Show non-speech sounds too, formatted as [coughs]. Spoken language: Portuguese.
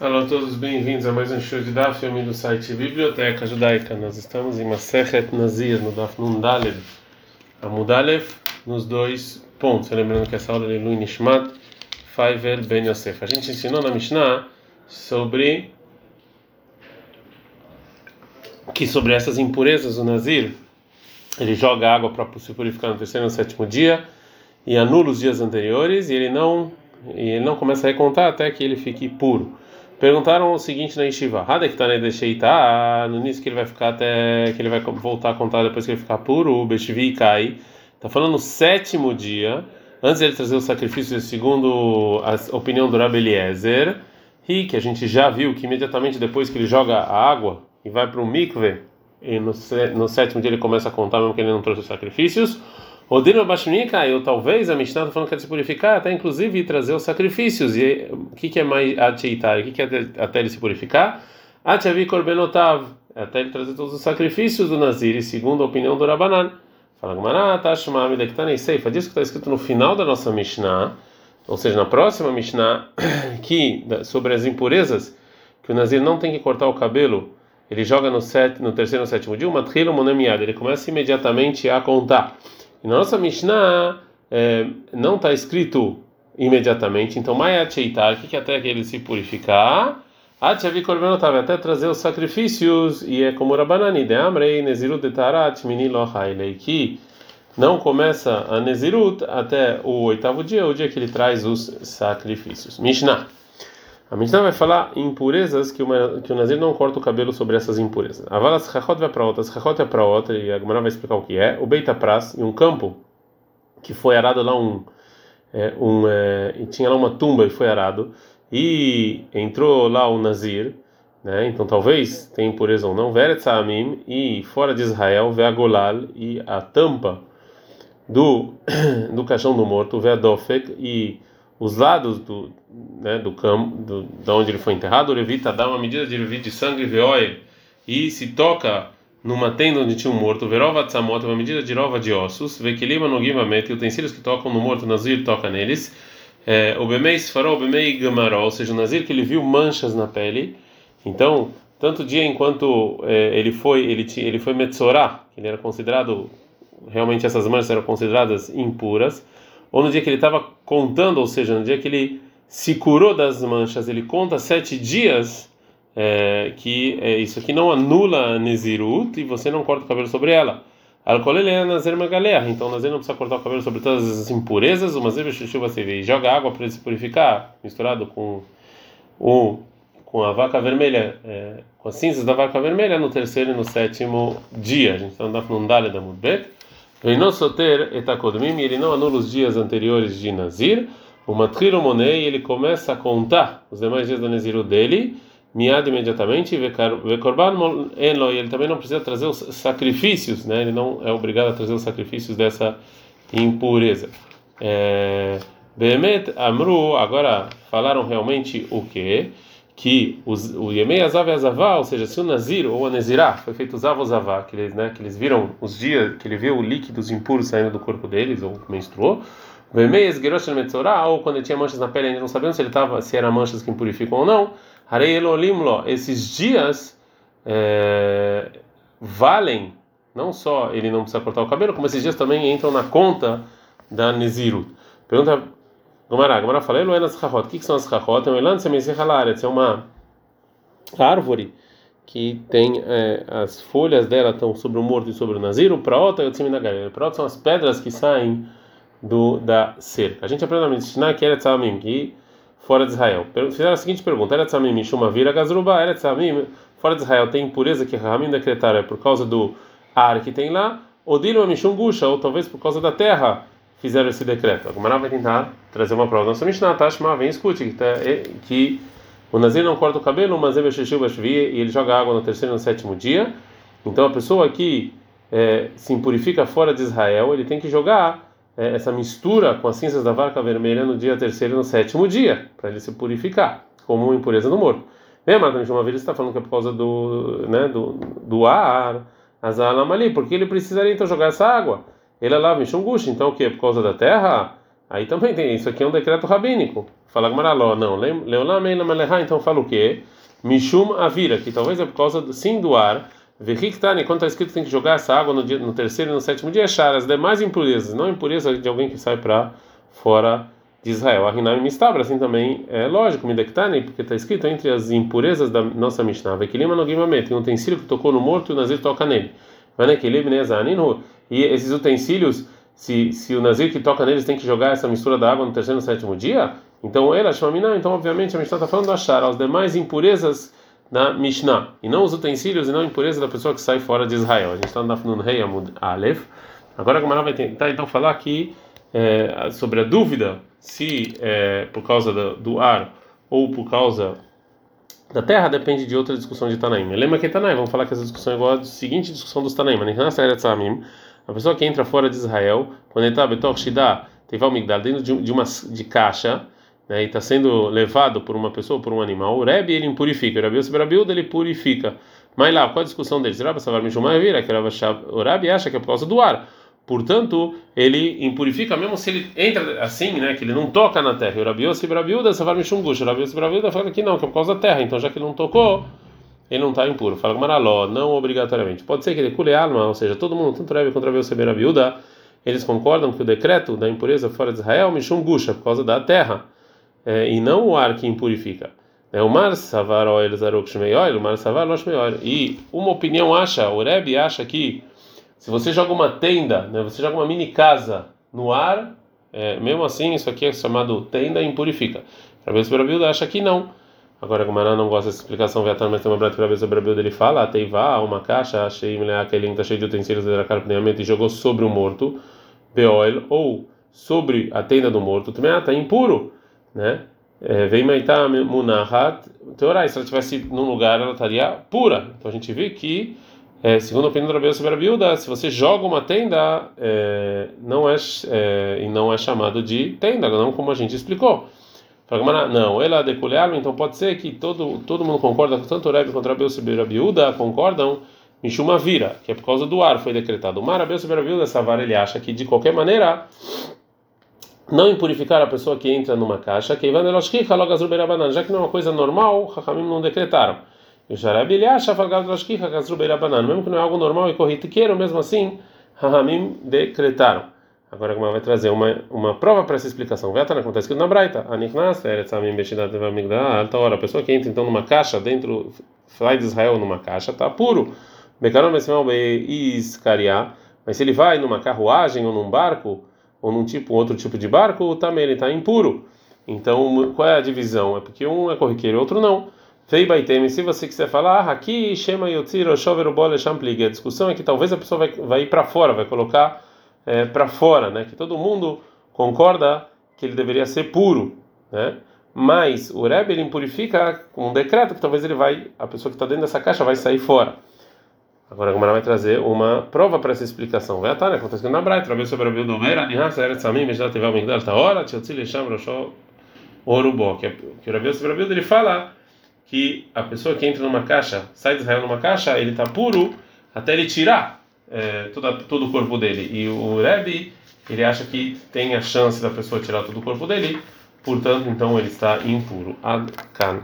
Olá a todos, bem-vindos a mais um show de Daf, filme do site Biblioteca Judaica. Nós estamos em Masechet Nazir, no Daf Nundalev, Amudalev, nos dois pontos. Lembrando que essa aula é Lui Nishmat, Faiver Ben Yosef. A gente ensinou na Mishnah sobre que sobre essas impurezas o Nazir ele joga água para se purificar no terceiro e no sétimo dia e anula os dias anteriores e ele não e ele não começa a recontar até que ele fique puro. Perguntaram o seguinte na Yeshiva: Hadek tá deixeitar no início que ele vai ficar até que ele vai voltar a contar depois que ele ficar puro, o Beshvi cai. Tá falando no sétimo dia, antes ele trazer o sacrifício, segundo a opinião do Rabbi Eliezer, e que a gente já viu que imediatamente depois que ele joga a água e vai para o mikve, e no, no sétimo dia ele começa a contar mesmo que ele não trouxe os sacrifícios. Odino Bashnika, eu talvez a Mishnah está falando que é se purificar, até inclusive trazer os sacrifícios. E o que, que é mais ateitar? O que, que é até ele se purificar? Atyavi Korbenotav, até ele trazer todos os sacrifícios do Nazir, segundo a opinião do Rabanan. Fala Gmará, Tashma, Midektanei Seifa, diz que está escrito no final da nossa Mishnah, ou seja, na próxima Mishnah, [coughs] que sobre as impurezas, que o Nazir não tem que cortar o cabelo, ele joga no, set, no terceiro e no sétimo dia, o Matrilo Monemiad, ele começa imediatamente a contar. E na nossa Mishnah é, não está escrito imediatamente, então Maya Cheitar, que, que até que ele se purificar, Atchavi Korbenotave, até trazer os sacrifícios, e é como Rabanani, de Amrei, Nezirut de Tarat, Minilo Hailei, que não começa a Nezirut até o oitavo dia, o dia que ele traz os sacrifícios. Mishnah. A Mishnah vai falar impurezas que, uma, que o Nazir não corta o cabelo sobre essas impurezas. A vala Sechachot vai para outra, Sechachot é para outra, e a Gemara vai explicar o que é. O Beita Pras, em um campo que foi arado lá um. É, um é, e tinha lá uma tumba e foi arado, e entrou lá o Nazir, né? então talvez tenha impureza ou não. Veret Samim, e fora de Israel, Veagolal, e a tampa do, [coughs] do caixão do morto, Veadofek, e os lados do, né, do campo, do, de onde ele foi enterrado, o levita dá uma medida de levita de sangue veoel e se toca numa tenda onde tinha um morto, verova tzamot, uma medida de rova de ossos, vequilima no givamet, utensílios que tocam no morto, nazir toca neles, é, o bemei farol, bemei gamarol, ou seja, o nazir que ele viu manchas na pele, então, tanto dia enquanto é, ele foi, ele, ele foi metzorá, ele era considerado, realmente essas manchas eram consideradas impuras, ou no dia que ele estava contando, ou seja, no dia que ele se curou das manchas, ele conta sete dias é, que é, isso aqui não anula a Nezirut e você não corta o cabelo sobre ela. é Nazer Magalea, então Nazer não precisa cortar o cabelo sobre todas as impurezas, o Mazer você vê joga água para ele se purificar, misturado com o com a vaca vermelha, é, com as cinzas da vaca vermelha no terceiro e no sétimo dia. A gente está no Dale da Mudbet. Reinou Soter etakodmim, ele não anula os dias anteriores de Nazir. O Matrilo Monei, ele começa a contar os demais dias da Naziru dele, miad imediatamente, Korban Enlo, ele também não precisa trazer os sacrifícios, né? ele não é obrigado a trazer os sacrifícios dessa impureza. É, Amru, agora falaram realmente o que? Que os, o Yemei Azav e Azavá, ou seja, se o Nazir ou a Nezirá foi feito Zav ou Zavá, que eles, né, que eles viram os dias, que ele viu líquidos impuros saindo do corpo deles, ou menstruou, o Yemei Esgerosh Metzorá, ou quando ele tinha manchas na pele, ainda não sabendo se ele tava, se eram manchas que impurificam ou não, Harei Elolimlo, esses dias é, valem, não só ele não precisa cortar o cabelo, como esses dias também entram na conta da Neziru. Pergunta Gomara, Gomara fala, Eloen as O que são as chachot? É um elan é uma árvore que tem é, as folhas dela estão sobre o morto e sobre o nazir. O praota e o tziminagalha. O praota são as pedras que saem do da cerca. A gente aprende na Mishnah que era tzamim, que fora de Israel. Fizeram a seguinte pergunta: Era tzamim mishuma vira gazruba? Era tzamim fora de Israel tem impureza que Rahamim decretaram é por causa do ar que tem lá? Odilo mishum gusha, ou talvez por causa da terra fizeram esse decreto. A Gumara vai tentar trazer uma prova. Nossa Mishnah, Tashma, vem escute, que, tá, é, que o Nazir não corta o cabelo, o Mazé e ele joga água no terceiro e no sétimo dia. Então a pessoa que é, se impurifica fora de Israel, ele tem que jogar é, essa mistura com as cinzas da vaca vermelha no dia terceiro e no sétimo dia, para ele se purificar, como uma impureza no morto. Bem, Marta, uma vez está falando que é por causa do, né, do, do ar, porque ele precisaria então jogar essa água ele é lá Mishungush, então o que? Por causa da terra? Aí também tem, isso aqui é um decreto rabínico. Fala Gmaraló, não, Leolam Eila então fala o quê? Mishum Avira, que talvez é por causa do, sim do ar. Vehiktani, quando está escrito tem que jogar essa água no, dia, no terceiro e no sétimo dia, Shara, as demais impurezas, não impureza de alguém que sai para fora de Israel. A Rinami Mistabra, assim também é lógico, Midektani, porque está escrito entre as impurezas da nossa Mishnah. Vekilima no Gimamet, tem um utensílio que tocou no morto e o Nazir toca nele. E esses utensílios, se, se o Nazir que toca neles tem que jogar essa mistura da água no terceiro no sétimo dia, então ela chama então obviamente a Mishnah está falando do Ashar, as demais impurezas da Mishnah, e não os utensílios e não a impureza da pessoa que sai fora de Israel. A gente está no Rei Amud Aleph. Agora a Gamara vai tentar então falar aqui é, sobre a dúvida se é por causa do, do, ar ou por causa da terra, depende de outra discussão de Tanaim. Lembra que Tanaim, vamos falar que essa discussão é igual à seguinte discussão dos Tanaim. A pessoa que entra fora de Israel, quando ele está Betor Shida, Teival Migdal, dentro de, uma de caixa, né, e está sendo levado por uma pessoa, por um animal, o Rebbe ele impurifica, o Rabi Yosef ele purifica. Mas lá, qual a discussão deles? Rabbi Savar Mishumai vira, que o Rabi acha que é por causa do ar. Portanto, ele impurifica mesmo se ele entra assim, né, que ele não toca na terra. E o Rabi Yosef Rabiuda, Savar Mishum Gush, o Rabi Yosef Rabiuda fala que não, que é por causa da terra. Então, já que ele não tocou, ele não está impuro. Fala Maraló, não obrigatoriamente. Pode ser que ele cule alma, ou seja, todo mundo, tanto Rabi quanto Rabi Yosef Rabiuda, eles concordam que o decreto da impureza fora de Israel, Mishum Gusha, por causa da terra é, e não o ar que impurifica. É o mar savar oil zaruk o mar savar lo shmeioil. E uma opinião acha, o Rebbe acha que se você joga uma tenda, né, você joga uma mini casa no ar, é, mesmo assim isso aqui é chamado tenda e impurifica. Rabi Sobrabilda acha que não. Agora, como ela não gosta dessa explicação, vai mas tem uma brata que Rabi Sobrabilda ele fala, teivá, uma caixa, achei aquele está cheio de utensílios de e jogou sobre o morto, beoil, ou sobre a tenda do morto, também está impuro né? É, vem Maitá Munahat, Teorai, se ela estivesse num lugar, ela estaria pura. Então a gente vê que, é, segundo a opinião do Rabiel sobre a Biúda, se você joga uma tenda, é, não é, é, e não é chamado de tenda, não como a gente explicou. Não, ela decolhar, então pode ser que todo, todo mundo concorda, tanto o Rebbe quanto o Rabiel sobre a Biúda concordam Mishuma vira, que é por causa do ar foi decretado. O Mar Rabiel sobre a Biúda, essa vara ele acha que de qualquer maneira não impurificar a pessoa que entra numa caixa, que já que não é uma coisa normal, Hakamim não decretaram. Mesmo que não é algo normal e corriqueiro, mesmo assim, Hakamim decretaram. Agora como vai trazer uma uma prova para essa explicação. Vai estar acontece que na Braita, Anichnas, Eretzamim Beshidat Migdal, alta hora, a pessoa que entra então numa caixa dentro, fly de Israel numa caixa, está puro. Bekaron Mesimel Beiskaria, mas se ele vai numa carruagem ou num barco, ou num tipo outro tipo de barco, também ele está impuro. Então, qual é a divisão? É porque um é corriqueiro e outro não. Fei baitem, se você quiser falar, ah, aqui chama yotziro shover bole champlig. A discussão é que talvez a pessoa vai, vai ir para fora, vai colocar é, para fora, né? Que todo mundo concorda que ele deveria ser puro, né? Mas o Rebbe ele impurifica com um decreto que talvez ele vai, a pessoa que está dentro dessa caixa vai sair fora. Agora a Gemara vai trazer uma prova para essa explicação. Vai atar, né? Acontece na Braita, Rabi sobre a Bildomera, Nihasa Eretz Samim, Mejdat Tevel Migdal Taora, Tiotzil Esham Roshó Orubó. Que o Rabi sobre a Bildo ele fala que a pessoa que entra numa caixa, sai de Israel numa caixa, ele está puro até ele tirar é, toda, todo o corpo dele. E o Rebbe, ele acha que tem a chance da pessoa tirar todo o corpo dele, portanto, então ele está impuro. Adkan.